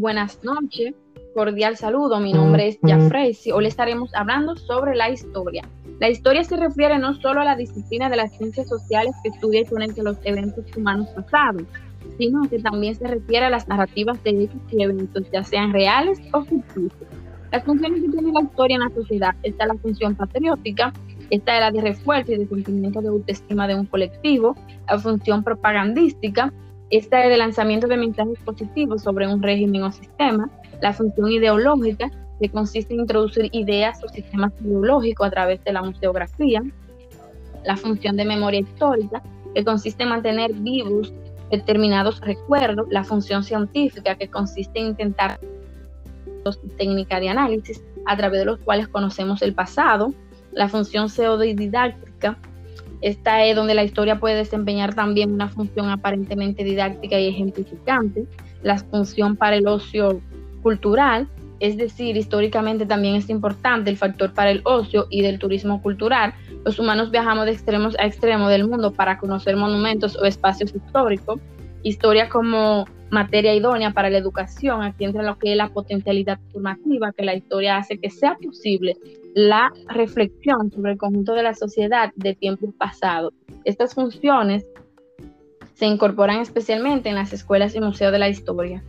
buenas noches, cordial saludo. Mi nombre es Jafrey. Hoy estaremos hablando sobre la historia. La historia se refiere no solo a la disciplina de las ciencias sociales que estudia y los eventos humanos pasados, sino que también se refiere a las narrativas de hechos y eventos, ya sean reales o ficticios. Las funciones que tiene la historia en la sociedad, está la función patriótica, esta es la de refuerzo y de sentimiento de autoestima de un colectivo, la función propagandística, esta es de lanzamiento de mensajes positivos sobre un régimen o sistema, la función ideológica, que consiste en introducir ideas o sistemas ideológicos a través de la museografía, la función de memoria histórica, que consiste en mantener vivos determinados recuerdos, la función científica, que consiste en intentar técnicas de análisis a través de los cuales conocemos el pasado, la función pseudodidáctica, esta es donde la historia puede desempeñar también una función aparentemente didáctica y ejemplificante, la función para el ocio cultural, es decir, históricamente también es importante el factor para el ocio y del turismo cultural. Los humanos viajamos de extremos a extremos del mundo para conocer monumentos o espacios históricos. Historia como materia idónea para la educación, aquí entra lo que es la potencialidad formativa, que la historia hace que sea posible la reflexión sobre el conjunto de la sociedad de tiempos pasados. Estas funciones se incorporan especialmente en las escuelas y museos de la historia.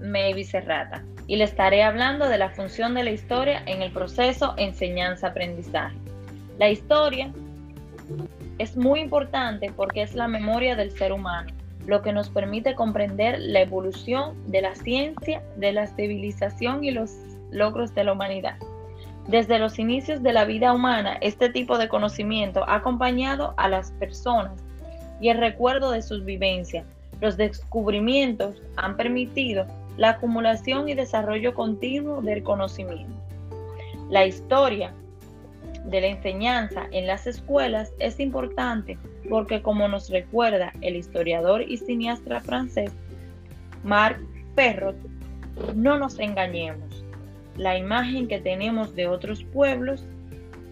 Maybe Serrata y le estaré hablando de la función de la historia en el proceso enseñanza-aprendizaje. La historia es muy importante porque es la memoria del ser humano, lo que nos permite comprender la evolución de la ciencia, de la civilización y los logros de la humanidad. Desde los inicios de la vida humana, este tipo de conocimiento ha acompañado a las personas y el recuerdo de sus vivencias. Los descubrimientos han permitido la acumulación y desarrollo continuo del conocimiento. La historia de la enseñanza en las escuelas es importante porque como nos recuerda el historiador y cineasta francés Marc Perrot, no nos engañemos. La imagen que tenemos de otros pueblos,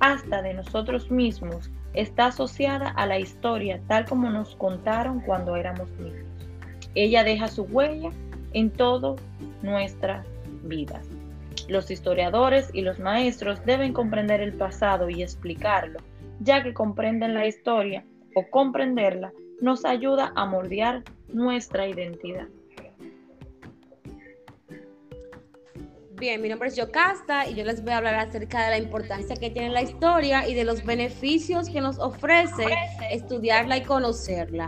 hasta de nosotros mismos, está asociada a la historia tal como nos contaron cuando éramos niños. Ella deja su huella en todas nuestras vidas. Los historiadores y los maestros deben comprender el pasado y explicarlo, ya que comprenden la historia o comprenderla nos ayuda a moldear nuestra identidad. Bien, mi nombre es Yocasta y yo les voy a hablar acerca de la importancia que tiene la historia y de los beneficios que nos ofrece estudiarla y conocerla.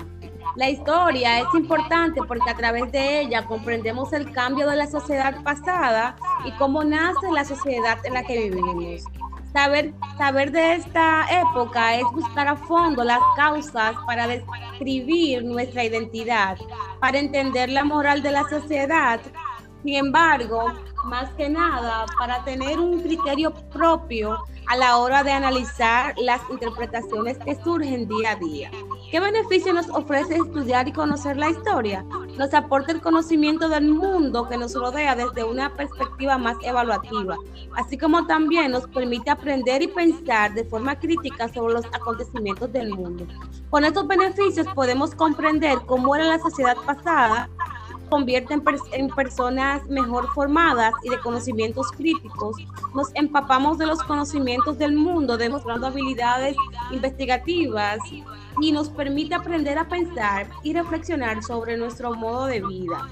La historia es importante porque a través de ella comprendemos el cambio de la sociedad pasada y cómo nace la sociedad en la que vivimos. Saber, saber de esta época es buscar a fondo las causas para describir nuestra identidad, para entender la moral de la sociedad. Sin embargo, más que nada, para tener un criterio propio a la hora de analizar las interpretaciones que surgen día a día. ¿Qué beneficio nos ofrece estudiar y conocer la historia? Nos aporta el conocimiento del mundo que nos rodea desde una perspectiva más evaluativa, así como también nos permite aprender y pensar de forma crítica sobre los acontecimientos del mundo. Con estos beneficios podemos comprender cómo era la sociedad pasada, convierte en, personas mejor formadas y de conocimientos críticos. Nos empapamos de los conocimientos del mundo, demostrando habilidades investigativas y nos permite aprender a pensar y reflexionar sobre nuestro modo de vida.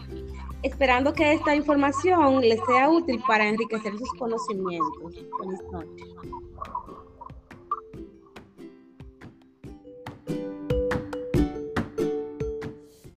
Esperando que esta información les sea útil para enriquecer sus conocimientos.